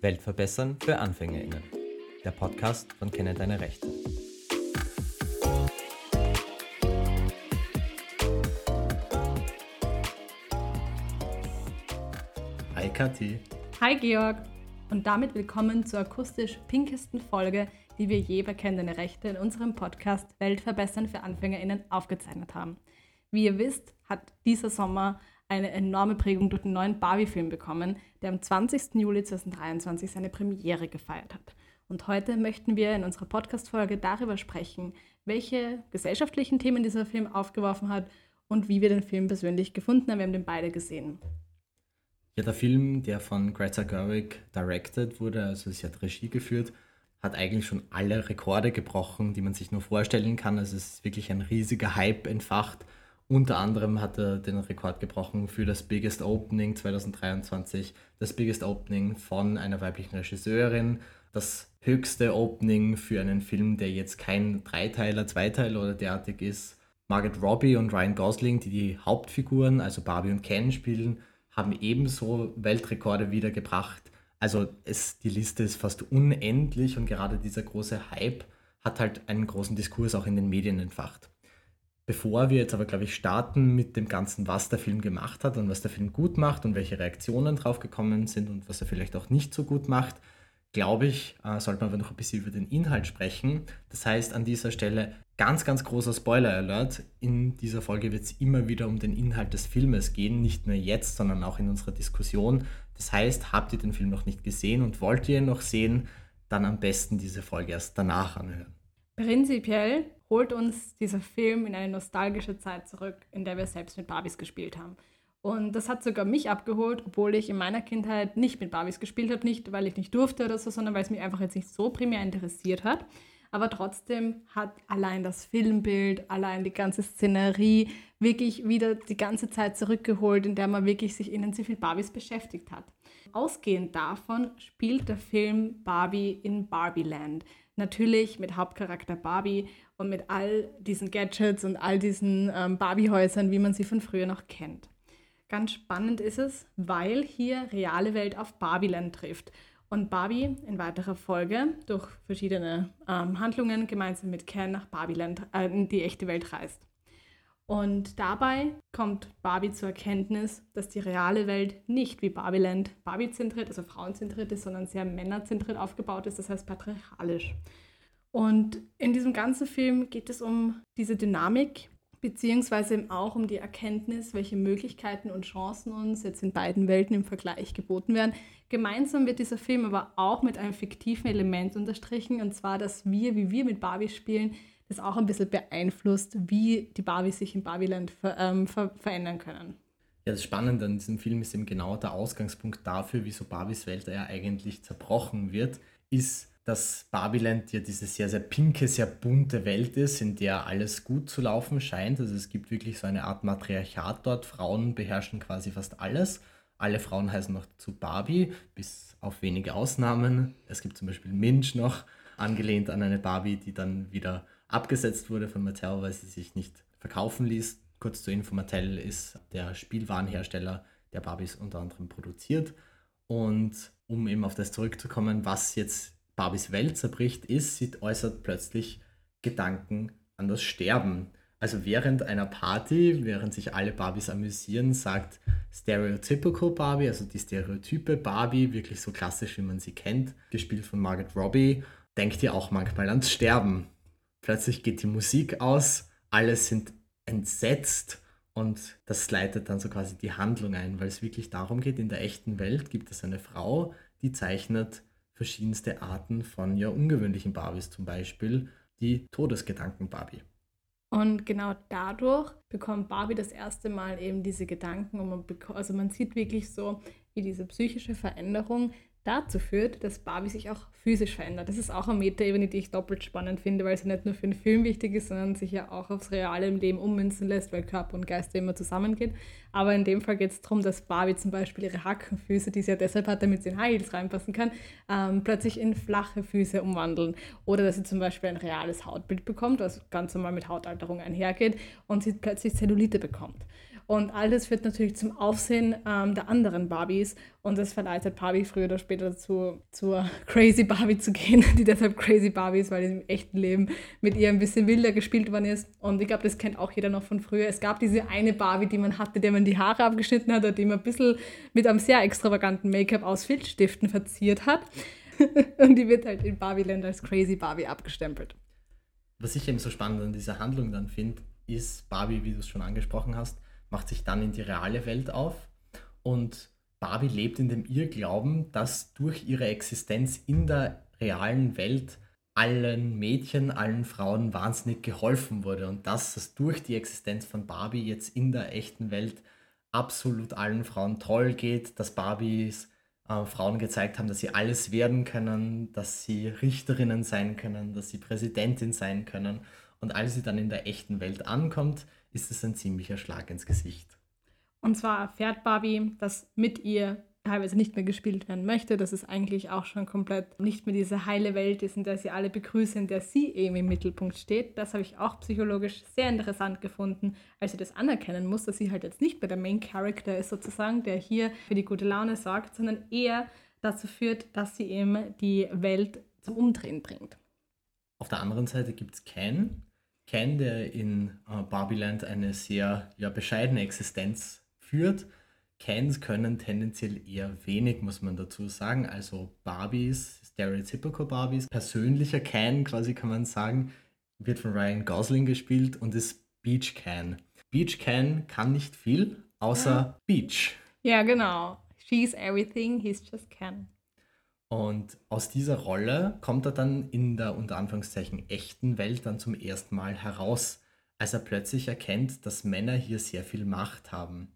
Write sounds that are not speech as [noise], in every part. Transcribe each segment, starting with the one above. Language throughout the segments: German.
Welt verbessern für AnfängerInnen. Der Podcast von Kenne deine Rechte. Hi Kathi. Hi Georg. Und damit willkommen zur akustisch pinkesten Folge, die wir je bei Kenne deine Rechte in unserem Podcast Welt verbessern für AnfängerInnen aufgezeichnet haben. Wie ihr wisst, hat dieser Sommer eine enorme Prägung durch den neuen Barbie-Film bekommen, der am 20. Juli 2023 seine Premiere gefeiert hat. Und heute möchten wir in unserer Podcast-Folge darüber sprechen, welche gesellschaftlichen Themen dieser Film aufgeworfen hat und wie wir den Film persönlich gefunden haben. Wir haben den beide gesehen. Ja, der Film, der von Greta Gerwig directed wurde, also sie hat Regie geführt, hat eigentlich schon alle Rekorde gebrochen, die man sich nur vorstellen kann. Also es ist wirklich ein riesiger Hype entfacht. Unter anderem hat er den Rekord gebrochen für das Biggest Opening 2023, das Biggest Opening von einer weiblichen Regisseurin, das höchste Opening für einen Film, der jetzt kein Dreiteiler, Zweiteiler oder derartig ist. Margaret Robbie und Ryan Gosling, die die Hauptfiguren, also Barbie und Ken spielen, haben ebenso Weltrekorde wiedergebracht. Also es, die Liste ist fast unendlich und gerade dieser große Hype hat halt einen großen Diskurs auch in den Medien entfacht. Bevor wir jetzt aber, glaube ich, starten mit dem Ganzen, was der Film gemacht hat und was der Film gut macht und welche Reaktionen drauf gekommen sind und was er vielleicht auch nicht so gut macht, glaube ich, äh, sollte man aber noch ein bisschen über den Inhalt sprechen. Das heißt, an dieser Stelle ganz, ganz großer Spoiler-Alert. In dieser Folge wird es immer wieder um den Inhalt des Filmes gehen, nicht nur jetzt, sondern auch in unserer Diskussion. Das heißt, habt ihr den Film noch nicht gesehen und wollt ihr ihn noch sehen, dann am besten diese Folge erst danach anhören. Prinzipiell holt uns dieser Film in eine nostalgische Zeit zurück, in der wir selbst mit Barbies gespielt haben. Und das hat sogar mich abgeholt, obwohl ich in meiner Kindheit nicht mit Barbies gespielt habe. Nicht, weil ich nicht durfte oder so, sondern weil es mich einfach jetzt nicht so primär interessiert hat. Aber trotzdem hat allein das Filmbild, allein die ganze Szenerie wirklich wieder die ganze Zeit zurückgeholt, in der man wirklich sich intensiv mit Barbies beschäftigt hat. Ausgehend davon spielt der Film Barbie in Barbieland. Natürlich mit Hauptcharakter Barbie und mit all diesen Gadgets und all diesen ähm, Barbie-Häusern, wie man sie von früher noch kennt. Ganz spannend ist es, weil hier reale Welt auf Barbieland trifft und Barbie in weiterer Folge durch verschiedene ähm, Handlungen gemeinsam mit Ken nach Barbieland äh, in die echte Welt reist. Und dabei kommt Barbie zur Erkenntnis, dass die reale Welt nicht wie Barbieland Barbie-zentriert, also frauenzentriert ist, sondern sehr männerzentriert aufgebaut ist, das heißt patriarchalisch. Und in diesem ganzen Film geht es um diese Dynamik, beziehungsweise auch um die Erkenntnis, welche Möglichkeiten und Chancen uns jetzt in beiden Welten im Vergleich geboten werden. Gemeinsam wird dieser Film aber auch mit einem fiktiven Element unterstrichen, und zwar, dass wir, wie wir mit Barbie spielen, das auch ein bisschen beeinflusst, wie die Barbies sich in Barbieland ver ähm, ver verändern können. Ja, das Spannende an diesem Film ist eben genau der Ausgangspunkt dafür, wieso Barbies Welt ja eigentlich zerbrochen wird, ist, dass Barbiland ja diese sehr, sehr pinke, sehr bunte Welt ist, in der alles gut zu laufen scheint. Also es gibt wirklich so eine Art Matriarchat dort. Frauen beherrschen quasi fast alles. Alle Frauen heißen noch zu Barbie, bis auf wenige Ausnahmen. Es gibt zum Beispiel Minch noch, angelehnt an eine Barbie, die dann wieder abgesetzt wurde von Mattel, weil sie sich nicht verkaufen ließ. Kurz zur Info, Mattel ist der Spielwarenhersteller, der Barbies unter anderem produziert. Und um eben auf das zurückzukommen, was jetzt Barbies Welt zerbricht, ist, sie äußert plötzlich Gedanken an das Sterben. Also während einer Party, während sich alle Barbies amüsieren, sagt Stereotypical Barbie, also die Stereotype Barbie, wirklich so klassisch, wie man sie kennt, gespielt von Margaret Robbie, denkt ihr auch manchmal ans Sterben. Plötzlich geht die Musik aus, alle sind entsetzt und das leitet dann so quasi die Handlung ein, weil es wirklich darum geht, in der echten Welt gibt es eine Frau, die zeichnet verschiedenste Arten von ja ungewöhnlichen Barbies, zum Beispiel die Todesgedanken-Barbie. Und genau dadurch bekommt Barbie das erste Mal eben diese Gedanken und man, also man sieht wirklich so, wie diese psychische Veränderung dazu führt, dass Barbie sich auch physisch verändert. Das ist auch eine Metaebene, die ich doppelt spannend finde, weil sie nicht nur für den Film wichtig ist, sondern sich ja auch aufs reale Leben ummünzen lässt, weil Körper und Geist immer zusammengeht. Aber in dem Fall geht es darum, dass Barbie zum Beispiel ihre Hackenfüße, die sie ja deshalb hat, damit sie in High Heels reinpassen kann, ähm, plötzlich in flache Füße umwandeln. Oder dass sie zum Beispiel ein reales Hautbild bekommt, was ganz normal mit Hautalterung einhergeht, und sie plötzlich Zellulite bekommt. Und alles führt natürlich zum Aufsehen ähm, der anderen Barbies. Und das verleitet Barbie früher oder später dazu, zur [laughs] Crazy Barbie zu gehen, [laughs] die deshalb Crazy Barbie ist, weil im echten Leben mit ihr ein bisschen wilder gespielt worden ist. Und ich glaube, das kennt auch jeder noch von früher. Es gab diese eine Barbie, die man hatte, der man die Haare abgeschnitten hat oder die man ein bisschen mit einem sehr extravaganten Make-up aus Filzstiften verziert hat. [laughs] und die wird halt in Barbieland als Crazy Barbie abgestempelt. Was ich eben so spannend an dieser Handlung dann finde, ist, Barbie, wie du es schon angesprochen hast, macht sich dann in die reale Welt auf und Barbie lebt in dem Irrglauben, dass durch ihre Existenz in der realen Welt allen Mädchen, allen Frauen wahnsinnig geholfen wurde und dass es durch die Existenz von Barbie jetzt in der echten Welt absolut allen Frauen toll geht, dass Barbies äh, Frauen gezeigt haben, dass sie alles werden können, dass sie Richterinnen sein können, dass sie Präsidentin sein können. Und als sie dann in der echten Welt ankommt, ist es ein ziemlicher Schlag ins Gesicht. Und zwar erfährt Barbie, dass mit ihr teilweise nicht mehr gespielt werden möchte, dass es eigentlich auch schon komplett nicht mehr diese heile Welt ist, in der sie alle begrüßen, in der sie eben im Mittelpunkt steht. Das habe ich auch psychologisch sehr interessant gefunden, als sie das anerkennen muss, dass sie halt jetzt nicht mehr der Main Character ist sozusagen, der hier für die gute Laune sorgt, sondern eher dazu führt, dass sie eben die Welt zum Umdrehen bringt. Auf der anderen Seite gibt es Ken. Ken, der in äh, Barbieland eine sehr ja, bescheidene Existenz führt Cans können tendenziell eher wenig, muss man dazu sagen. Also Barbies, Stereotypical Barbies, persönlicher Can quasi kann man sagen, wird von Ryan Gosling gespielt und ist Beach Can. Beach Can kann nicht viel, außer ja. Beach. Ja, genau. She's everything, he's just Can. Und aus dieser Rolle kommt er dann in der unter Anführungszeichen echten Welt dann zum ersten Mal heraus, als er plötzlich erkennt, dass Männer hier sehr viel Macht haben.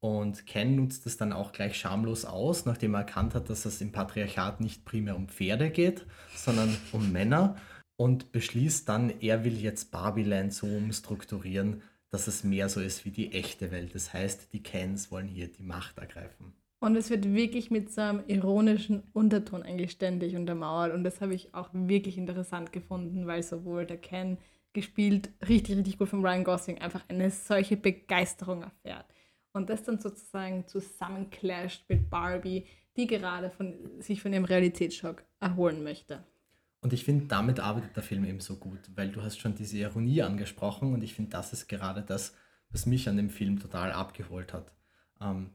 Und Ken nutzt es dann auch gleich schamlos aus, nachdem er erkannt hat, dass es im Patriarchat nicht primär um Pferde geht, sondern um Männer. Und beschließt dann, er will jetzt Barbieland so umstrukturieren, dass es mehr so ist wie die echte Welt. Das heißt, die Kens wollen hier die Macht ergreifen. Und es wird wirklich mit so einem ironischen Unterton eigentlich ständig untermauert. Und das habe ich auch wirklich interessant gefunden, weil sowohl der Ken gespielt, richtig, richtig gut von Ryan Gosling, einfach eine solche Begeisterung erfährt und das dann sozusagen zusammenclasht mit Barbie, die gerade von, sich von ihrem Realitätsschock erholen möchte. Und ich finde, damit arbeitet der Film eben so gut, weil du hast schon diese Ironie angesprochen und ich finde, das ist gerade das, was mich an dem Film total abgeholt hat. Ähm,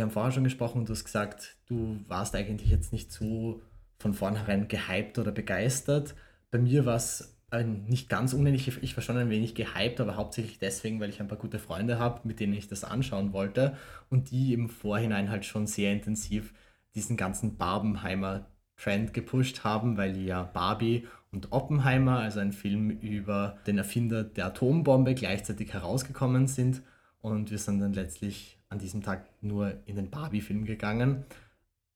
wir haben vorher schon gesprochen und du hast gesagt, du warst eigentlich jetzt nicht so von vornherein gehypt oder begeistert. Bei mir war es nicht ganz unähnlich, ich war schon ein wenig gehypt, aber hauptsächlich deswegen, weil ich ein paar gute Freunde habe, mit denen ich das anschauen wollte und die im Vorhinein halt schon sehr intensiv diesen ganzen Barbenheimer Trend gepusht haben, weil ja Barbie und Oppenheimer, also ein Film über den Erfinder der Atombombe, gleichzeitig herausgekommen sind und wir sind dann letztlich an diesem Tag nur in den Barbie-Film gegangen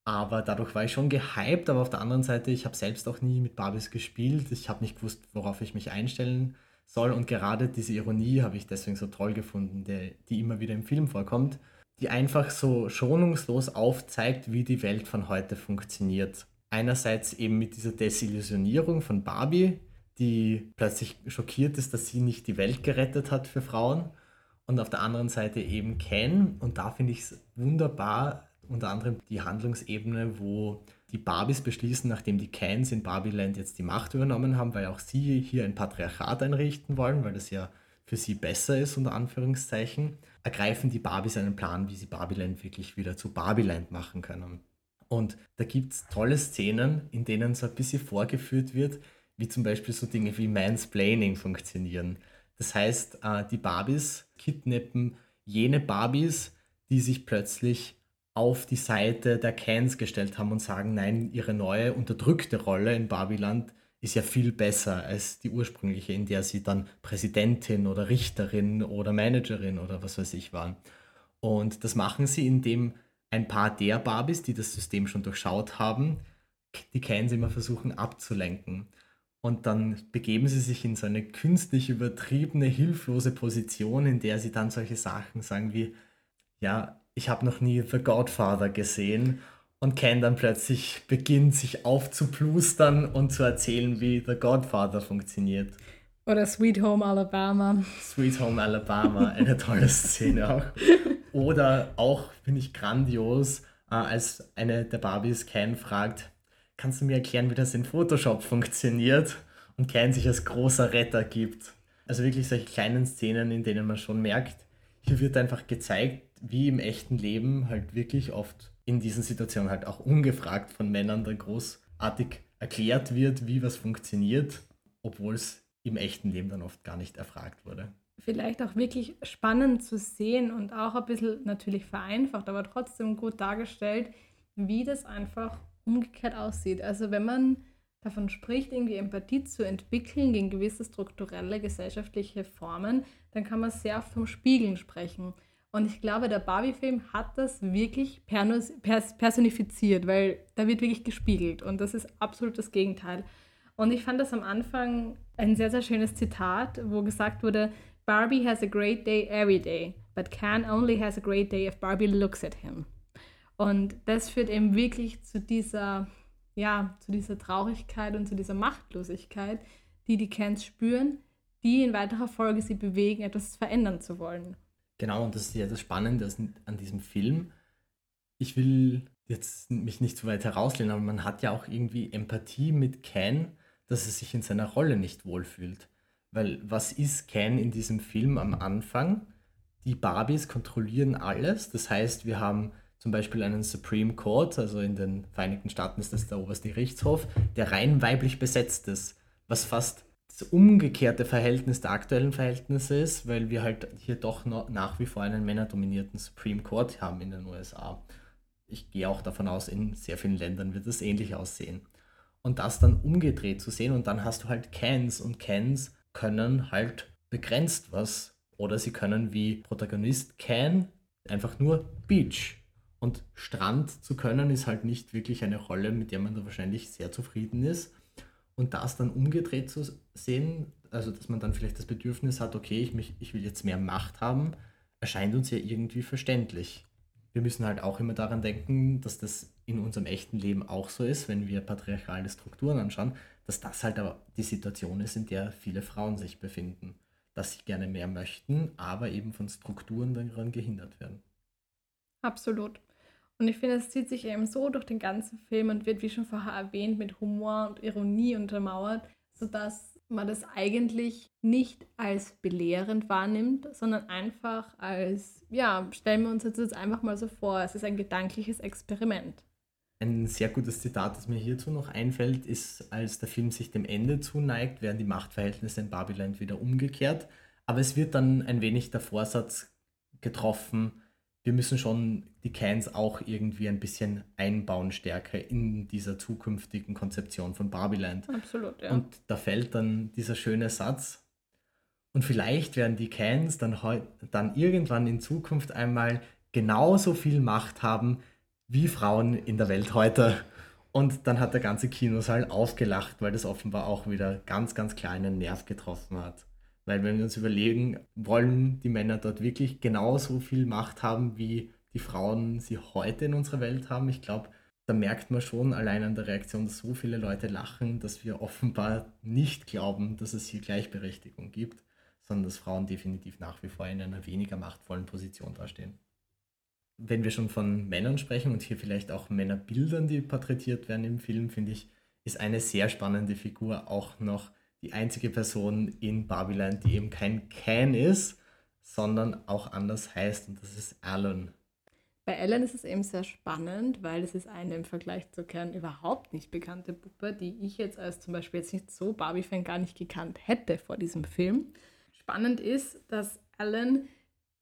aber dadurch war ich schon gehypt, aber auf der anderen Seite, ich habe selbst auch nie mit Barbies gespielt. Ich habe nicht gewusst, worauf ich mich einstellen soll. Und gerade diese Ironie habe ich deswegen so toll gefunden, der, die immer wieder im Film vorkommt, die einfach so schonungslos aufzeigt, wie die Welt von heute funktioniert. Einerseits eben mit dieser Desillusionierung von Barbie, die plötzlich schockiert ist, dass sie nicht die Welt gerettet hat für Frauen. Und auf der anderen Seite eben Ken. Und da finde ich es wunderbar, unter anderem die Handlungsebene, wo die Barbies beschließen, nachdem die Cans in Barbieland jetzt die Macht übernommen haben, weil auch sie hier ein Patriarchat einrichten wollen, weil das ja für sie besser ist, unter Anführungszeichen, ergreifen die Barbies einen Plan, wie sie Barbieland wirklich wieder zu Barbieland machen können. Und da gibt es tolle Szenen, in denen so ein bisschen vorgeführt wird, wie zum Beispiel so Dinge wie Mansplaining funktionieren. Das heißt, äh, die Barbies kidnappen jene Barbies, die sich plötzlich auf die Seite der Cans gestellt haben und sagen, nein, ihre neue unterdrückte Rolle in Barbiland ist ja viel besser als die ursprüngliche, in der sie dann Präsidentin oder Richterin oder Managerin oder was weiß ich waren. Und das machen sie, indem ein paar der Barbies, die das System schon durchschaut haben, die Cans immer versuchen abzulenken. Und dann begeben sie sich in so eine künstlich übertriebene, hilflose Position, in der sie dann solche Sachen sagen wie, ja, ich habe noch nie The Godfather gesehen und Ken dann plötzlich beginnt, sich aufzuplustern und zu erzählen, wie The Godfather funktioniert. Oder Sweet Home Alabama. Sweet Home Alabama, [laughs] eine tolle Szene auch. Oder auch, finde ich grandios, äh, als eine der Barbies Ken fragt, kannst du mir erklären, wie das in Photoshop funktioniert? Und Ken sich als großer Retter gibt. Also wirklich solche kleinen Szenen, in denen man schon merkt, hier wird einfach gezeigt, wie im echten Leben halt wirklich oft in diesen Situationen halt auch ungefragt von Männern dann großartig erklärt wird, wie was funktioniert, obwohl es im echten Leben dann oft gar nicht erfragt wurde. Vielleicht auch wirklich spannend zu sehen und auch ein bisschen natürlich vereinfacht, aber trotzdem gut dargestellt, wie das einfach umgekehrt aussieht. Also wenn man davon spricht, irgendwie Empathie zu entwickeln gegen gewisse strukturelle gesellschaftliche Formen, dann kann man sehr oft vom Spiegeln sprechen. Und ich glaube, der Barbie-Film hat das wirklich personifiziert, weil da wird wirklich gespiegelt und das ist absolut das Gegenteil. Und ich fand das am Anfang ein sehr, sehr schönes Zitat, wo gesagt wurde, Barbie has a great day every day, but Ken only has a great day if Barbie looks at him. Und das führt eben wirklich zu dieser, ja, zu dieser Traurigkeit und zu dieser Machtlosigkeit, die die Kens spüren, die in weiterer Folge sie bewegen, etwas verändern zu wollen. Genau, und das ist ja das Spannende an diesem Film. Ich will jetzt mich nicht zu weit herauslehnen, aber man hat ja auch irgendwie Empathie mit Ken, dass er sich in seiner Rolle nicht wohlfühlt. Weil was ist Ken in diesem Film am Anfang? Die Barbies kontrollieren alles. Das heißt, wir haben zum Beispiel einen Supreme Court, also in den Vereinigten Staaten ist das der oberste Gerichtshof, der rein weiblich besetzt ist, was fast das umgekehrte Verhältnis der aktuellen Verhältnisse ist, weil wir halt hier doch nach wie vor einen männerdominierten Supreme Court haben in den USA. Ich gehe auch davon aus, in sehr vielen Ländern wird es ähnlich aussehen. Und das dann umgedreht zu sehen und dann hast du halt Cans und Cans können halt begrenzt was oder sie können wie Protagonist Can einfach nur Beach. Und Strand zu können ist halt nicht wirklich eine Rolle, mit der man da wahrscheinlich sehr zufrieden ist und das dann umgedreht zu sehen, also dass man dann vielleicht das Bedürfnis hat, okay, ich, mich, ich will jetzt mehr Macht haben, erscheint uns ja irgendwie verständlich. Wir müssen halt auch immer daran denken, dass das in unserem echten Leben auch so ist, wenn wir patriarchale Strukturen anschauen, dass das halt aber die Situation ist, in der viele Frauen sich befinden, dass sie gerne mehr möchten, aber eben von Strukturen daran gehindert werden. Absolut. Und ich finde, es zieht sich eben so durch den ganzen Film und wird, wie schon vorher erwähnt, mit Humor und Ironie untermauert, sodass man das eigentlich nicht als belehrend wahrnimmt, sondern einfach als, ja, stellen wir uns jetzt einfach mal so vor, es ist ein gedankliches Experiment. Ein sehr gutes Zitat, das mir hierzu noch einfällt, ist, als der Film sich dem Ende zuneigt, werden die Machtverhältnisse in Babylon wieder umgekehrt. Aber es wird dann ein wenig der Vorsatz getroffen, wir müssen schon die Cans auch irgendwie ein bisschen einbauen stärker in dieser zukünftigen Konzeption von Barbieland. Absolut, ja. Und da fällt dann dieser schöne Satz. Und vielleicht werden die Cans dann, dann irgendwann in Zukunft einmal genauso viel Macht haben wie Frauen in der Welt heute. Und dann hat der ganze Kinosaal aufgelacht, weil das offenbar auch wieder ganz, ganz kleinen Nerv getroffen hat. Weil wenn wir uns überlegen, wollen die Männer dort wirklich genauso viel Macht haben, wie die Frauen sie heute in unserer Welt haben? Ich glaube, da merkt man schon allein an der Reaktion, dass so viele Leute lachen, dass wir offenbar nicht glauben, dass es hier Gleichberechtigung gibt, sondern dass Frauen definitiv nach wie vor in einer weniger machtvollen Position dastehen. Wenn wir schon von Männern sprechen und hier vielleicht auch Männerbildern, die porträtiert werden im Film, finde ich, ist eine sehr spannende Figur auch noch die einzige Person in Babylon, die eben kein Ken ist, sondern auch anders heißt und das ist Alan. Bei Alan ist es eben sehr spannend, weil es ist eine im Vergleich zu Ken überhaupt nicht bekannte Puppe, die ich jetzt als zum Beispiel jetzt nicht so Barbie-Fan gar nicht gekannt hätte vor diesem Film. Spannend ist, dass Alan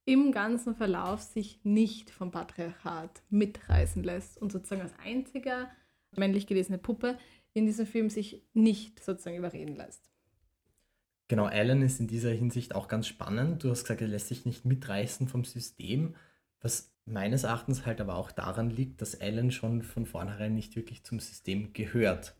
im ganzen Verlauf sich nicht vom Patriarchat mitreißen lässt und sozusagen als einziger männlich gelesene Puppe in diesem Film sich nicht sozusagen überreden lässt. Genau, Alan ist in dieser Hinsicht auch ganz spannend. Du hast gesagt, er lässt sich nicht mitreißen vom System, was meines Erachtens halt aber auch daran liegt, dass Alan schon von vornherein nicht wirklich zum System gehört.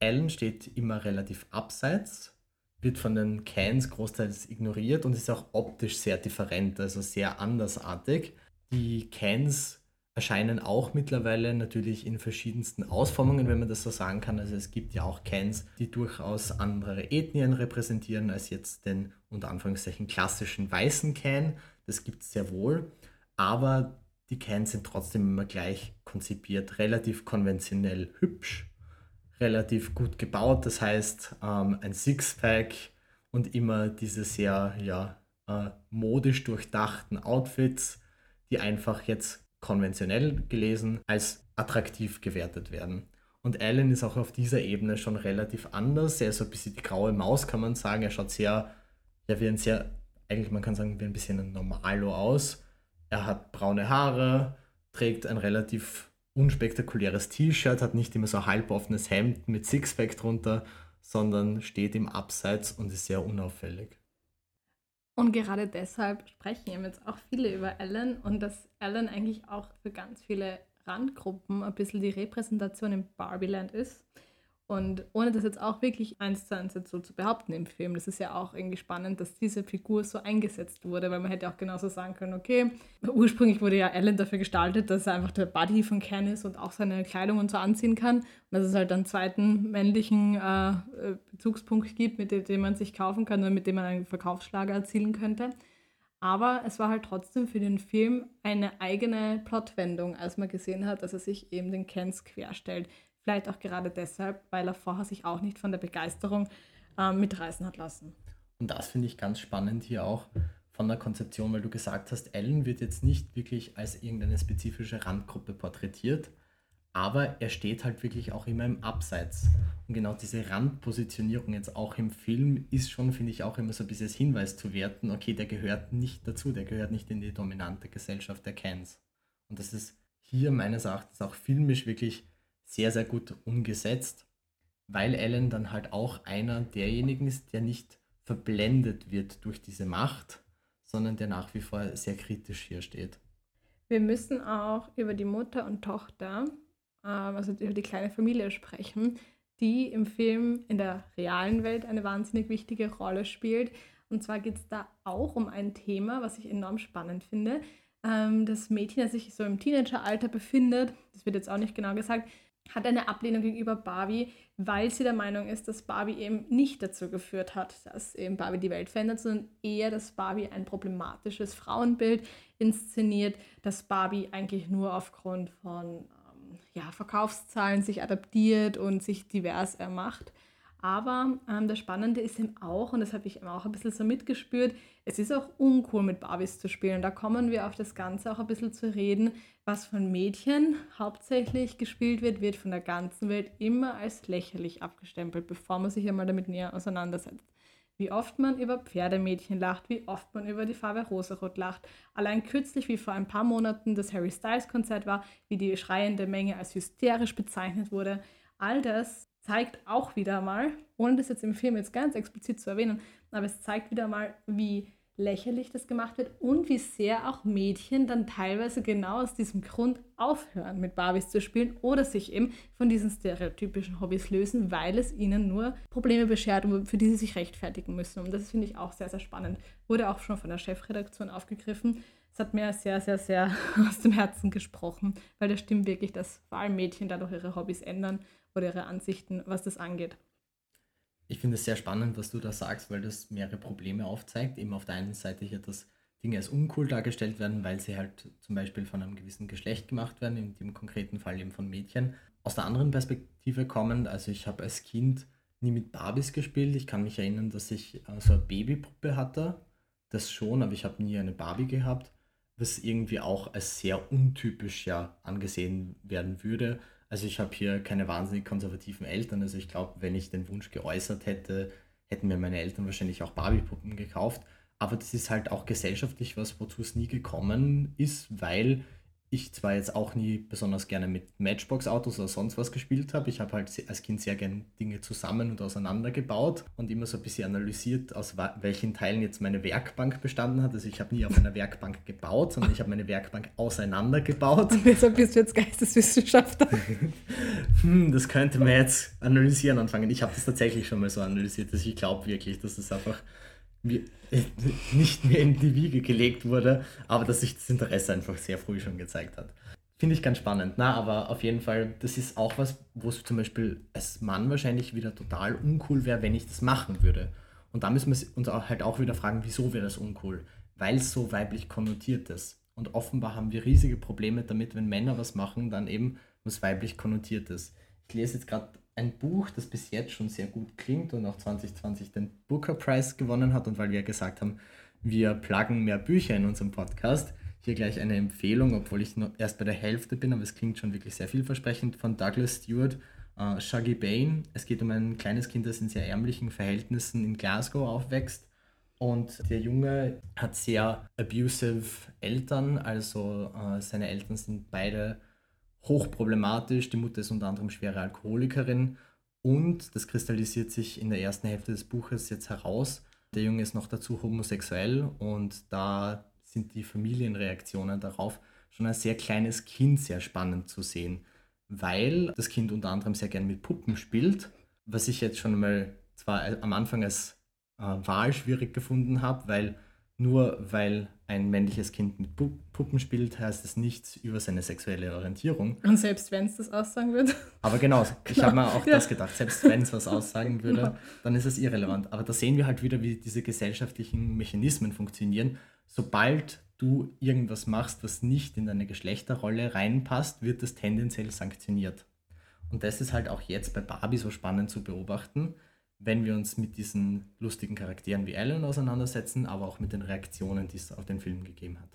Alan steht immer relativ abseits, wird von den Cans großteils ignoriert und ist auch optisch sehr different, also sehr andersartig. Die Cans erscheinen auch mittlerweile natürlich in verschiedensten Ausformungen, wenn man das so sagen kann. Also es gibt ja auch Cans, die durchaus andere Ethnien repräsentieren als jetzt den unter Anführungszeichen klassischen weißen Can. Das gibt es sehr wohl. Aber die Cans sind trotzdem immer gleich konzipiert, relativ konventionell hübsch, relativ gut gebaut. Das heißt, ähm, ein Sixpack und immer diese sehr ja, äh, modisch durchdachten Outfits, die einfach jetzt konventionell gelesen als attraktiv gewertet werden. Und Alan ist auch auf dieser Ebene schon relativ anders. Er ist so ein bisschen die graue Maus, kann man sagen. Er schaut sehr, ja, wie ein sehr, eigentlich man kann sagen, wie ein bisschen ein Normalo aus. Er hat braune Haare, trägt ein relativ unspektakuläres T-Shirt, hat nicht immer so ein halboffenes Hemd mit Sixpack drunter, sondern steht im Abseits und ist sehr unauffällig. Und gerade deshalb sprechen eben jetzt auch viele über Ellen und dass Ellen eigentlich auch für ganz viele Randgruppen ein bisschen die Repräsentation im Barbieland ist. Und ohne das jetzt auch wirklich eins zu eins so zu behaupten im Film, das ist ja auch irgendwie spannend, dass diese Figur so eingesetzt wurde, weil man hätte auch genauso sagen können, okay, ursprünglich wurde ja Alan dafür gestaltet, dass er einfach der Buddy von Ken ist und auch seine Kleidung und so anziehen kann. Und dass es halt einen zweiten männlichen äh, äh Bezugspunkt gibt, mit dem, man sich kaufen kann und mit dem man einen Verkaufsschlager erzielen könnte. Aber es war halt trotzdem für den Film eine eigene Plotwendung, als man gesehen hat, dass er sich eben den Kens querstellt. Vielleicht auch gerade deshalb, weil er vorher sich auch nicht von der Begeisterung äh, mitreißen hat lassen. Und das finde ich ganz spannend hier auch von der Konzeption, weil du gesagt hast, Ellen wird jetzt nicht wirklich als irgendeine spezifische Randgruppe porträtiert, aber er steht halt wirklich auch immer im Abseits. Und genau diese Randpositionierung jetzt auch im Film ist schon, finde ich, auch immer so ein bisschen Hinweis zu werten, okay, der gehört nicht dazu, der gehört nicht in die dominante Gesellschaft der Cans. Und das ist hier meines Erachtens auch filmisch wirklich sehr, sehr gut umgesetzt, weil Alan dann halt auch einer derjenigen ist, der nicht verblendet wird durch diese Macht, sondern der nach wie vor sehr kritisch hier steht. Wir müssen auch über die Mutter und Tochter, ähm, also über die kleine Familie sprechen, die im Film in der realen Welt eine wahnsinnig wichtige Rolle spielt. Und zwar geht es da auch um ein Thema, was ich enorm spannend finde. Ähm, das Mädchen, das sich so im Teenageralter befindet, das wird jetzt auch nicht genau gesagt, hat eine Ablehnung gegenüber Barbie, weil sie der Meinung ist, dass Barbie eben nicht dazu geführt hat, dass eben Barbie die Welt verändert, sondern eher, dass Barbie ein problematisches Frauenbild inszeniert, dass Barbie eigentlich nur aufgrund von ähm, ja, Verkaufszahlen sich adaptiert und sich divers ermacht. Aber ähm, das Spannende ist eben auch, und das habe ich eben auch ein bisschen so mitgespürt, es ist auch uncool mit Barbies zu spielen. Und da kommen wir auf das Ganze auch ein bisschen zu reden, was von Mädchen hauptsächlich gespielt wird, wird von der ganzen Welt immer als lächerlich abgestempelt, bevor man sich einmal damit näher auseinandersetzt. Wie oft man über Pferdemädchen lacht, wie oft man über die Farbe Rosarot lacht. Allein kürzlich, wie vor ein paar Monaten das Harry Styles Konzert war, wie die schreiende Menge als hysterisch bezeichnet wurde. All das zeigt auch wieder mal, ohne das jetzt im Film jetzt ganz explizit zu erwähnen, aber es zeigt wieder mal, wie lächerlich das gemacht wird und wie sehr auch Mädchen dann teilweise genau aus diesem Grund aufhören, mit Barbies zu spielen oder sich eben von diesen stereotypischen Hobbys lösen, weil es ihnen nur Probleme beschert, für die sie sich rechtfertigen müssen. Und das finde ich auch sehr, sehr spannend. Wurde auch schon von der Chefredaktion aufgegriffen. Es hat mir sehr, sehr, sehr [laughs] aus dem Herzen gesprochen, weil das stimmt wirklich, dass vor allem Mädchen dadurch ihre Hobbys ändern oder ihre Ansichten, was das angeht. Ich finde es sehr spannend, was du da sagst, weil das mehrere Probleme aufzeigt. Eben auf der einen Seite hier, dass Dinge als uncool dargestellt werden, weil sie halt zum Beispiel von einem gewissen Geschlecht gemacht werden, in dem konkreten Fall eben von Mädchen. Aus der anderen Perspektive kommend, also ich habe als Kind nie mit Barbies gespielt. Ich kann mich erinnern, dass ich äh, so eine Babypuppe hatte. Das schon, aber ich habe nie eine Barbie gehabt, was irgendwie auch als sehr untypisch ja angesehen werden würde. Also ich habe hier keine wahnsinnig konservativen Eltern. Also ich glaube, wenn ich den Wunsch geäußert hätte, hätten mir meine Eltern wahrscheinlich auch Barbie-Puppen gekauft. Aber das ist halt auch gesellschaftlich was, wozu es nie gekommen ist, weil ich zwar jetzt auch nie besonders gerne mit Matchbox-Autos oder sonst was gespielt habe, ich habe halt als Kind sehr gerne Dinge zusammen und auseinander gebaut und immer so ein bisschen analysiert, aus welchen Teilen jetzt meine Werkbank bestanden hat. Also ich habe nie auf einer Werkbank gebaut, sondern ich habe meine Werkbank auseinandergebaut. Und weshalb bist du jetzt Geisteswissenschaftler? [laughs] hm, das könnte man jetzt analysieren anfangen. Ich habe das tatsächlich schon mal so analysiert, dass ich glaube wirklich, dass es einfach mir, äh, nicht mehr in die Wiege gelegt wurde, aber dass sich das Interesse einfach sehr früh schon gezeigt hat. Finde ich ganz spannend. Na, aber auf jeden Fall, das ist auch was, wo es zum Beispiel als Mann wahrscheinlich wieder total uncool wäre, wenn ich das machen würde. Und da müssen wir uns halt auch wieder fragen, wieso wäre das uncool? Weil es so weiblich konnotiert ist. Und offenbar haben wir riesige Probleme damit, wenn Männer was machen, dann eben was weiblich konnotiert ist. Ich lese jetzt gerade ein Buch, das bis jetzt schon sehr gut klingt und auch 2020 den Booker Prize gewonnen hat. Und weil wir gesagt haben, wir pluggen mehr Bücher in unserem Podcast, hier gleich eine Empfehlung, obwohl ich noch erst bei der Hälfte bin, aber es klingt schon wirklich sehr vielversprechend, von Douglas Stewart, äh, Shaggy Bane. Es geht um ein kleines Kind, das in sehr ärmlichen Verhältnissen in Glasgow aufwächst. Und der Junge hat sehr abusive Eltern, also äh, seine Eltern sind beide hochproblematisch. Die Mutter ist unter anderem schwere Alkoholikerin und das kristallisiert sich in der ersten Hälfte des Buches jetzt heraus. Der Junge ist noch dazu homosexuell und da sind die Familienreaktionen darauf schon ein sehr kleines Kind sehr spannend zu sehen, weil das Kind unter anderem sehr gern mit Puppen spielt, was ich jetzt schon mal zwar am Anfang als äh, Wahl schwierig gefunden habe, weil nur weil ein männliches Kind mit Puppen spielt, heißt es nichts über seine sexuelle Orientierung. Und selbst wenn es das aussagen würde. Aber genau, ich genau. habe mir auch ja. das gedacht, selbst wenn es was aussagen würde, genau. dann ist es irrelevant. Aber da sehen wir halt wieder, wie diese gesellschaftlichen Mechanismen funktionieren. Sobald du irgendwas machst, was nicht in deine Geschlechterrolle reinpasst, wird das tendenziell sanktioniert. Und das ist halt auch jetzt bei Barbie so spannend zu beobachten, wenn wir uns mit diesen lustigen Charakteren wie Ellen auseinandersetzen, aber auch mit den Reaktionen, die es auf den Film gegeben hat.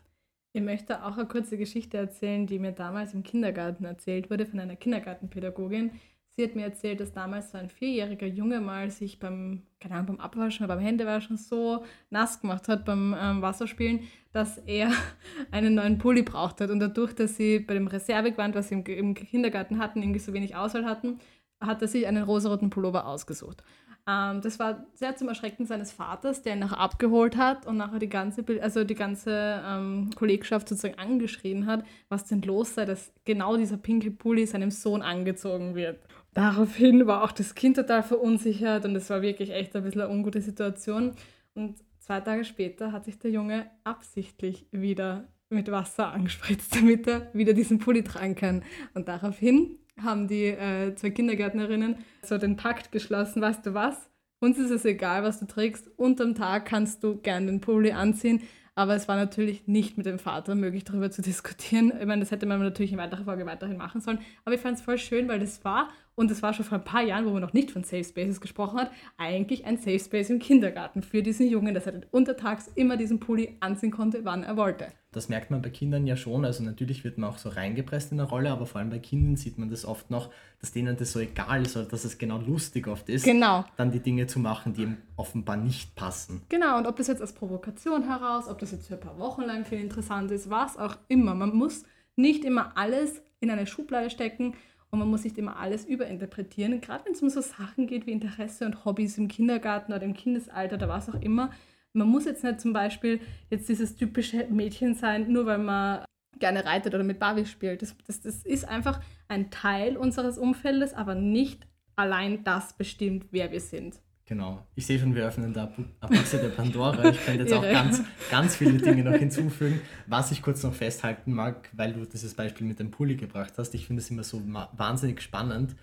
Ich möchte auch eine kurze Geschichte erzählen, die mir damals im Kindergarten erzählt wurde von einer Kindergartenpädagogin. Sie hat mir erzählt, dass damals so ein vierjähriger Junge mal sich beim, keine Ahnung, beim Abwaschen oder beim Händewaschen so nass gemacht hat beim ähm, Wasserspielen, dass er [laughs] einen neuen Pulli braucht hat. Und dadurch, dass sie bei dem Reservegewand, was sie im, im Kindergarten hatten, irgendwie so wenig Auswahl hatten, hat er sich einen rosaroten Pullover ausgesucht. Ähm, das war sehr zum Erschrecken seines Vaters, der ihn nachher abgeholt hat und nachher die ganze, also die ganze ähm, Kollegschaft sozusagen angeschrien hat, was denn los sei, dass genau dieser pinke Pulli seinem Sohn angezogen wird. Daraufhin war auch das Kind total verunsichert und es war wirklich echt ein bisschen eine ungute Situation. Und zwei Tage später hat sich der Junge absichtlich wieder mit Wasser angespritzt, [laughs] damit er wieder diesen Pulli tragen kann. Und daraufhin haben die äh, zwei Kindergärtnerinnen so den Pakt geschlossen, weißt du was? Uns ist es egal, was du trägst. Unterm Tag kannst du gern den Pulli anziehen. Aber es war natürlich nicht mit dem Vater möglich, darüber zu diskutieren. Ich meine, das hätte man natürlich in weiterer Folge weiterhin machen sollen. Aber ich fand es voll schön, weil das war und das war schon vor ein paar Jahren, wo man noch nicht von Safe Spaces gesprochen hat, eigentlich ein Safe Space im Kindergarten für diesen Jungen, dass er untertags immer diesen Pulli anziehen konnte, wann er wollte. Das merkt man bei Kindern ja schon. Also natürlich wird man auch so reingepresst in eine Rolle, aber vor allem bei Kindern sieht man das oft noch, dass denen das so egal ist oder dass es genau lustig oft ist, genau. dann die Dinge zu machen, die ihm offenbar nicht passen. Genau, und ob das jetzt als Provokation heraus, ob das jetzt für ein paar Wochen lang viel interessant ist, was auch immer. Man muss nicht immer alles in eine Schublade stecken und man muss nicht immer alles überinterpretieren. gerade wenn es um so Sachen geht wie Interesse und Hobbys im Kindergarten oder im Kindesalter oder was auch immer. Man muss jetzt nicht zum Beispiel jetzt dieses typische Mädchen sein, nur weil man gerne reitet oder mit Barbie spielt. Das, das, das ist einfach ein Teil unseres Umfeldes, aber nicht allein das bestimmt, wer wir sind. Genau. Ich sehe schon, wir öffnen da Büchse der Pandora. Ich könnte jetzt [laughs] auch ganz, ganz viele Dinge noch hinzufügen. Was ich kurz noch festhalten mag, weil du dieses Beispiel mit dem Pulli gebracht hast, ich finde es immer so wahnsinnig spannend,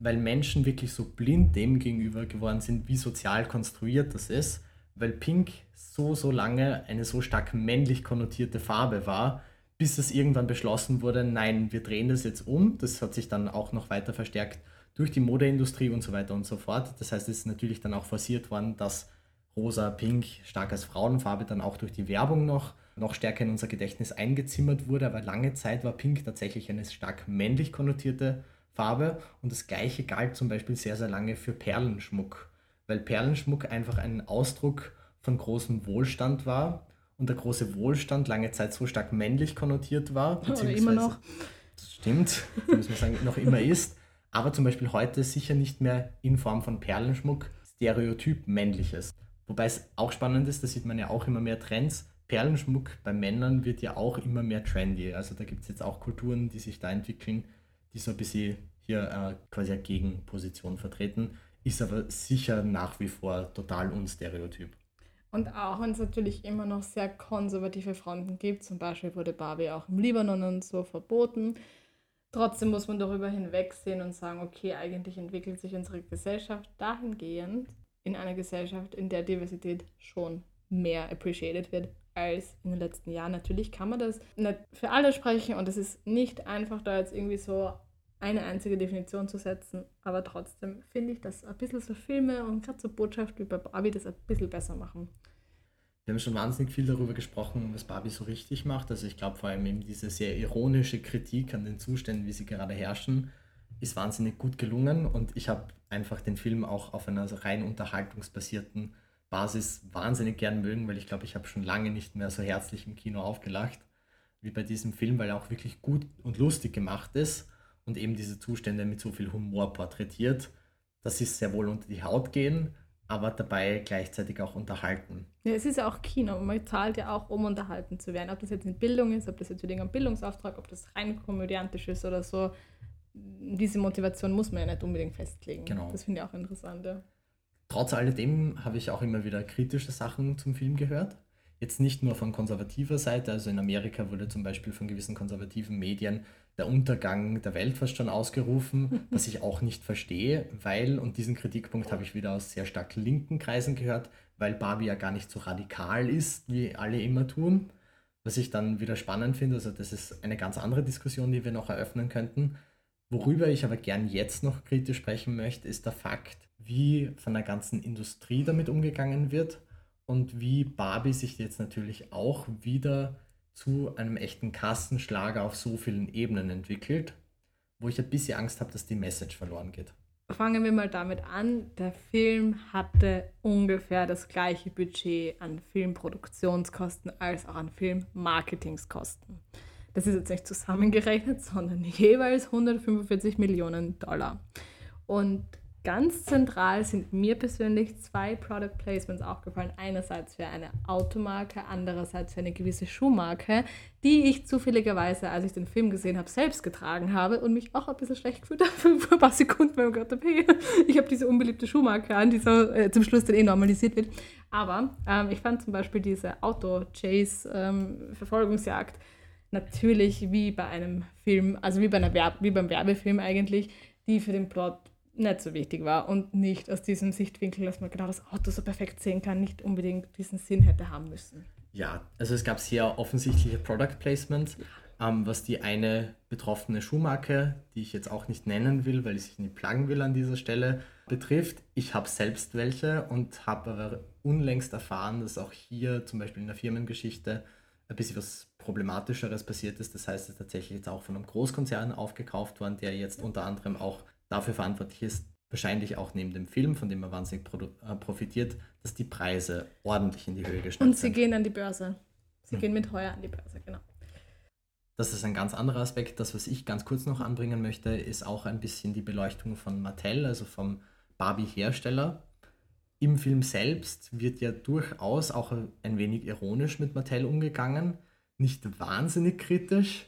weil Menschen wirklich so blind dem gegenüber geworden sind, wie sozial konstruiert das ist, weil Pink so, so lange eine so stark männlich konnotierte Farbe war, bis es irgendwann beschlossen wurde, nein, wir drehen das jetzt um. Das hat sich dann auch noch weiter verstärkt durch die Modeindustrie und so weiter und so fort. Das heißt, es ist natürlich dann auch forciert worden, dass rosa, pink, stark als Frauenfarbe dann auch durch die Werbung noch, noch stärker in unser Gedächtnis eingezimmert wurde. Aber lange Zeit war pink tatsächlich eine stark männlich konnotierte Farbe und das gleiche galt zum Beispiel sehr, sehr lange für Perlenschmuck, weil Perlenschmuck einfach ein Ausdruck von großem Wohlstand war und der große Wohlstand lange Zeit so stark männlich konnotiert war. [laughs] Beziehungsweise, immer noch. Das stimmt, muss man sagen, noch immer ist aber zum Beispiel heute sicher nicht mehr in Form von Perlenschmuck stereotyp männliches. Wobei es auch spannend ist, da sieht man ja auch immer mehr Trends. Perlenschmuck bei Männern wird ja auch immer mehr trendy. Also da gibt es jetzt auch Kulturen, die sich da entwickeln, die so ein bisschen hier äh, quasi eine Gegenposition vertreten, ist aber sicher nach wie vor total unstereotyp. Und auch wenn es natürlich immer noch sehr konservative Fronten gibt, zum Beispiel wurde Barbie auch im Libanon und so verboten, trotzdem muss man darüber hinwegsehen und sagen, okay, eigentlich entwickelt sich unsere Gesellschaft dahingehend in einer Gesellschaft, in der Diversität schon mehr appreciated wird als in den letzten Jahren. Natürlich kann man das nicht für alle sprechen und es ist nicht einfach, da jetzt irgendwie so eine einzige Definition zu setzen, aber trotzdem finde ich, dass ein bisschen so Filme und gerade so Botschaft wie bei Barbie das ein bisschen besser machen. Wir haben schon wahnsinnig viel darüber gesprochen, was Barbie so richtig macht. Also ich glaube vor allem eben diese sehr ironische Kritik an den Zuständen, wie sie gerade herrschen, ist wahnsinnig gut gelungen und ich habe einfach den Film auch auf einer rein unterhaltungsbasierten Basis wahnsinnig gern mögen, weil ich glaube, ich habe schon lange nicht mehr so herzlich im Kino aufgelacht wie bei diesem Film, weil er auch wirklich gut und lustig gemacht ist und eben diese Zustände mit so viel Humor porträtiert, dass sie sehr wohl unter die Haut gehen, aber dabei gleichzeitig auch unterhalten. Ja, es ist ja auch Kino. Man zahlt ja auch, um unterhalten zu werden. Ob das jetzt in Bildung ist, ob das jetzt für den Bildungsauftrag, ob das rein komödiantisch ist oder so. Diese Motivation muss man ja nicht unbedingt festlegen. Genau. Das finde ich auch interessant. Ja. Trotz alledem habe ich auch immer wieder kritische Sachen zum Film gehört. Jetzt nicht nur von konservativer Seite, also in Amerika wurde zum Beispiel von gewissen konservativen Medien der Untergang der Welt fast schon ausgerufen, [laughs] was ich auch nicht verstehe, weil, und diesen Kritikpunkt habe ich wieder aus sehr stark linken Kreisen gehört, weil Barbie ja gar nicht so radikal ist, wie alle immer tun. Was ich dann wieder spannend finde, also das ist eine ganz andere Diskussion, die wir noch eröffnen könnten. Worüber ich aber gern jetzt noch kritisch sprechen möchte, ist der Fakt, wie von der ganzen Industrie damit umgegangen wird und wie Barbie sich jetzt natürlich auch wieder zu einem echten Kassenschlager auf so vielen Ebenen entwickelt, wo ich ein bisschen Angst habe, dass die Message verloren geht. Fangen wir mal damit an. Der Film hatte ungefähr das gleiche Budget an Filmproduktionskosten als auch an Filmmarketingskosten. Das ist jetzt nicht zusammengerechnet, sondern [laughs] jeweils 145 Millionen Dollar. Und Ganz zentral sind mir persönlich zwei Product Placements aufgefallen. Einerseits für eine Automarke, andererseits für eine gewisse Schuhmarke, die ich zufälligerweise, als ich den Film gesehen habe, selbst getragen habe und mich auch ein bisschen schlecht gefühlt [laughs] habe für ein paar Sekunden, weil ich gedacht hey, [laughs] ich habe diese unbeliebte Schuhmarke an, die so äh, zum Schluss dann eh normalisiert wird. Aber ähm, ich fand zum Beispiel diese Auto-Chase-Verfolgungsjagd ähm, natürlich wie bei einem Film, also wie, bei einer Werb wie beim Werbefilm eigentlich, die für den Plot nicht so wichtig war und nicht aus diesem Sichtwinkel, dass man genau das Auto so perfekt sehen kann, nicht unbedingt diesen Sinn hätte haben müssen. Ja, also es gab sehr offensichtliche Product Placements, ähm, was die eine betroffene Schuhmarke, die ich jetzt auch nicht nennen will, weil ich sich nicht plagen will an dieser Stelle, betrifft. Ich habe selbst welche und habe aber unlängst erfahren, dass auch hier zum Beispiel in der Firmengeschichte ein bisschen was Problematischeres passiert ist. Das heißt, es ist tatsächlich jetzt auch von einem Großkonzern aufgekauft worden, der jetzt unter anderem auch dafür verantwortlich ist, wahrscheinlich auch neben dem Film, von dem er wahnsinnig äh, profitiert, dass die Preise ordentlich in die Höhe gestanden sind. Und sie gehen an die Börse. Sie hm. gehen mit heuer an die Börse, genau. Das ist ein ganz anderer Aspekt. Das, was ich ganz kurz noch anbringen möchte, ist auch ein bisschen die Beleuchtung von Mattel, also vom Barbie-Hersteller. Im Film selbst wird ja durchaus auch ein wenig ironisch mit Mattel umgegangen. Nicht wahnsinnig kritisch,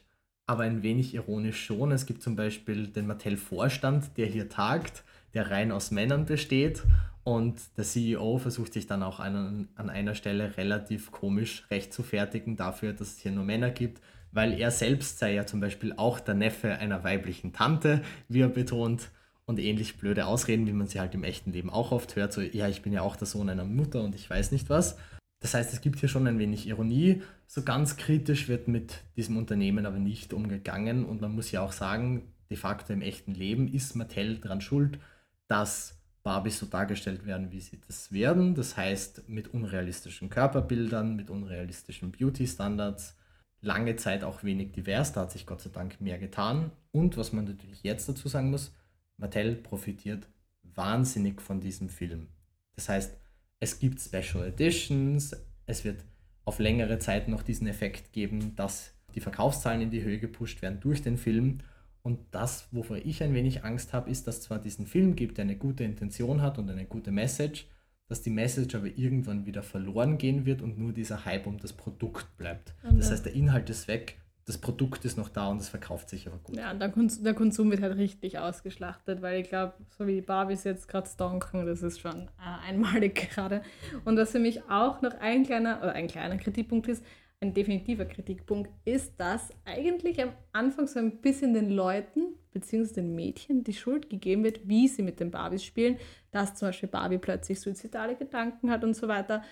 aber ein wenig ironisch schon. Es gibt zum Beispiel den Mattel-Vorstand, der hier tagt, der rein aus Männern besteht. Und der CEO versucht sich dann auch an, an einer Stelle relativ komisch rechtfertigen dafür, dass es hier nur Männer gibt, weil er selbst sei ja zum Beispiel auch der Neffe einer weiblichen Tante, wie er betont. Und ähnlich blöde Ausreden, wie man sie halt im echten Leben auch oft hört, so, ja, ich bin ja auch der Sohn einer Mutter und ich weiß nicht was. Das heißt, es gibt hier schon ein wenig Ironie. So ganz kritisch wird mit diesem Unternehmen aber nicht umgegangen. Und man muss ja auch sagen, de facto im echten Leben ist Mattel daran schuld, dass Barbies so dargestellt werden, wie sie das werden. Das heißt, mit unrealistischen Körperbildern, mit unrealistischen Beauty-Standards. Lange Zeit auch wenig divers, da hat sich Gott sei Dank mehr getan. Und was man natürlich jetzt dazu sagen muss, Mattel profitiert wahnsinnig von diesem Film. Das heißt, es gibt Special Editions, es wird auf längere Zeit noch diesen Effekt geben, dass die Verkaufszahlen in die Höhe gepusht werden durch den Film. Und das, wovor ich ein wenig Angst habe, ist, dass zwar diesen Film gibt, der eine gute Intention hat und eine gute Message, dass die Message aber irgendwann wieder verloren gehen wird und nur dieser Hype um das Produkt bleibt. Und das heißt, der Inhalt ist weg, das Produkt ist noch da und es verkauft sich aber gut. Ja, und der, Konsum, wird halt richtig ausgeschlachtet, weil ich glaube, so wie die Barbies jetzt gerade stonken, das ist schon äh, einmalig [laughs] gerade. Und was für mich auch noch ein kleiner, oder ein kleiner Kritikpunkt ist, ein definitiver Kritikpunkt, ist, dass eigentlich am Anfang so ein bisschen den Leuten, beziehungsweise den Mädchen, die Schuld gegeben wird, wie sie mit den Barbies spielen, dass zum Beispiel Barbie plötzlich suizidale Gedanken hat und so weiter,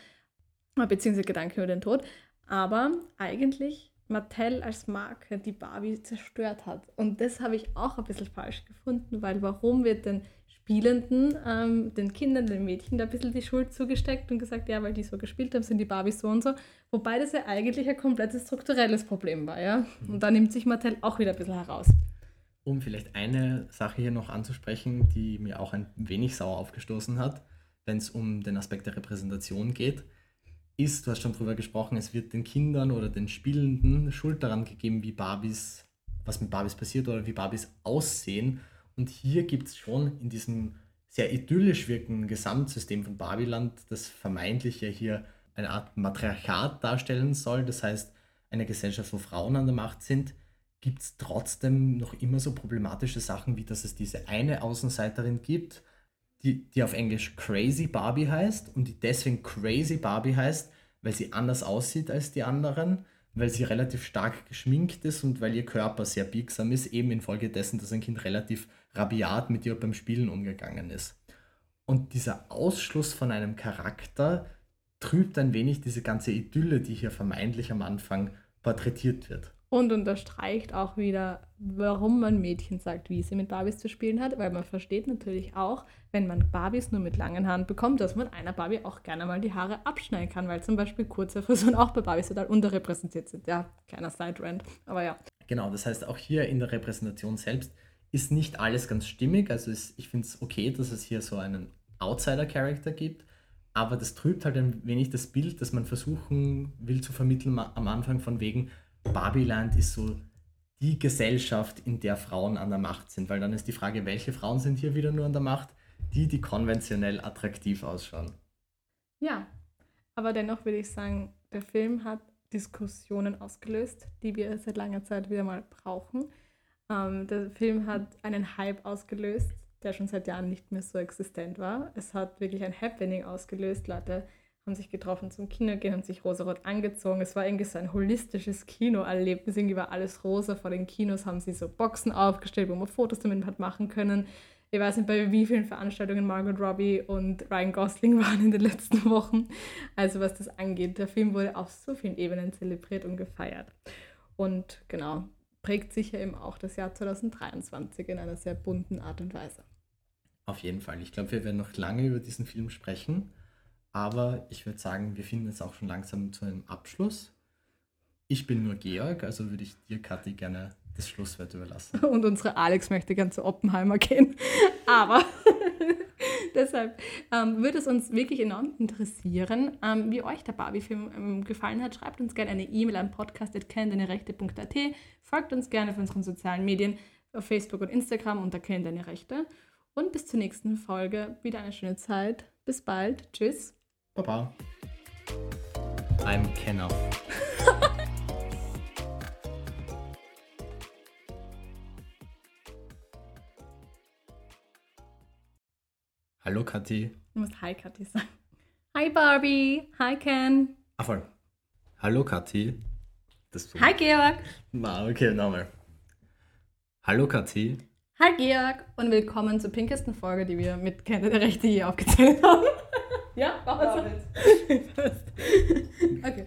beziehungsweise Gedanken über den Tod. Aber eigentlich Mattel als Marke die Barbie zerstört hat. Und das habe ich auch ein bisschen falsch gefunden, weil warum wird den Spielenden, ähm, den Kindern, den Mädchen da ein bisschen die Schuld zugesteckt und gesagt, ja, weil die so gespielt haben, sind die Barbies so und so. Wobei das ja eigentlich ein komplettes strukturelles Problem war, ja. Mhm. Und da nimmt sich Mattel auch wieder ein bisschen heraus. Um vielleicht eine Sache hier noch anzusprechen, die mir auch ein wenig sauer aufgestoßen hat, wenn es um den Aspekt der Repräsentation geht ist, du hast schon drüber gesprochen, es wird den Kindern oder den Spielenden Schuld daran gegeben, wie Barbies, was mit Barbies passiert oder wie Barbies aussehen. Und hier gibt es schon in diesem sehr idyllisch wirkenden Gesamtsystem von Barbiland, das vermeintlich ja hier eine Art Matriarchat darstellen soll, das heißt eine Gesellschaft, wo Frauen an der Macht sind, gibt es trotzdem noch immer so problematische Sachen, wie dass es diese eine Außenseiterin gibt, die, die auf Englisch Crazy Barbie heißt und die deswegen Crazy Barbie heißt, weil sie anders aussieht als die anderen, weil sie relativ stark geschminkt ist und weil ihr Körper sehr biegsam ist, eben infolgedessen, dass ein Kind relativ rabiat mit ihr beim Spielen umgegangen ist. Und dieser Ausschluss von einem Charakter trübt ein wenig diese ganze Idylle, die hier vermeintlich am Anfang porträtiert wird. Und unterstreicht auch wieder, warum man Mädchen sagt, wie sie mit Barbies zu spielen hat, weil man versteht natürlich auch, wenn man Barbies nur mit langen Haaren bekommt, dass man einer Barbie auch gerne mal die Haare abschneiden kann, weil zum Beispiel kurze Frisuren auch bei Barbies total unterrepräsentiert sind. Ja, kleiner Side-Rant, aber ja. Genau, das heißt auch hier in der Repräsentation selbst ist nicht alles ganz stimmig. Also ist, ich finde es okay, dass es hier so einen Outsider-Charakter gibt, aber das trübt halt ein wenig das Bild, das man versuchen will zu vermitteln am Anfang von wegen, Babyland ist so die Gesellschaft, in der Frauen an der Macht sind, weil dann ist die Frage, welche Frauen sind hier wieder nur an der Macht? Die, die konventionell attraktiv ausschauen. Ja, aber dennoch würde ich sagen, der Film hat Diskussionen ausgelöst, die wir seit langer Zeit wieder mal brauchen. Ähm, der Film hat einen Hype ausgelöst, der schon seit Jahren nicht mehr so existent war. Es hat wirklich ein Happening ausgelöst. Leute haben sich getroffen zum Kino gehen, haben sich rosarot angezogen. Es war irgendwie so ein holistisches Kinoerlebnis. Irgendwie war alles rosa. Vor den Kinos haben sie so Boxen aufgestellt, wo man Fotos damit hat machen können. Ich weiß nicht, bei wie vielen Veranstaltungen Margot Robbie und Ryan Gosling [laughs] waren in den letzten Wochen. Also was das angeht, der Film wurde auf so vielen Ebenen zelebriert und gefeiert. Und genau, prägt sicher eben auch das Jahr 2023 in einer sehr bunten Art und Weise. Auf jeden Fall. Ich glaube, wir werden noch lange über diesen Film sprechen. Aber ich würde sagen, wir finden es auch schon langsam zu einem Abschluss. Ich bin nur Georg, also würde ich dir, Kathi, gerne das Schlusswort überlassen. [laughs] Und unsere Alex möchte gerne zu Oppenheimer gehen. [laughs] Aber [laughs] deshalb ähm, würde es uns wirklich enorm interessieren, ähm, wie euch der Barbie-Film ähm, gefallen hat. Schreibt uns gerne eine E-Mail an podcast.kennendeine-rechte.at. Folgt uns gerne auf unseren sozialen Medien, auf Facebook und Instagram unter Kenn deine Rechte. Und bis zur nächsten Folge. Wieder eine schöne Zeit. Bis bald. Tschüss. Baba. I'm Kenner. [laughs] Hallo Kathi. Du musst Hi Kathi sagen. Hi Barbie. Hi Ken. Ah, voll. Hallo Kathi. Hi Georg. Na, okay, nochmal. Hallo Kathi. Hi Georg und willkommen zur pinkesten Folge, die wir mit Ken der Rechte hier aufgezählt haben. Ja, mach es. [laughs] okay.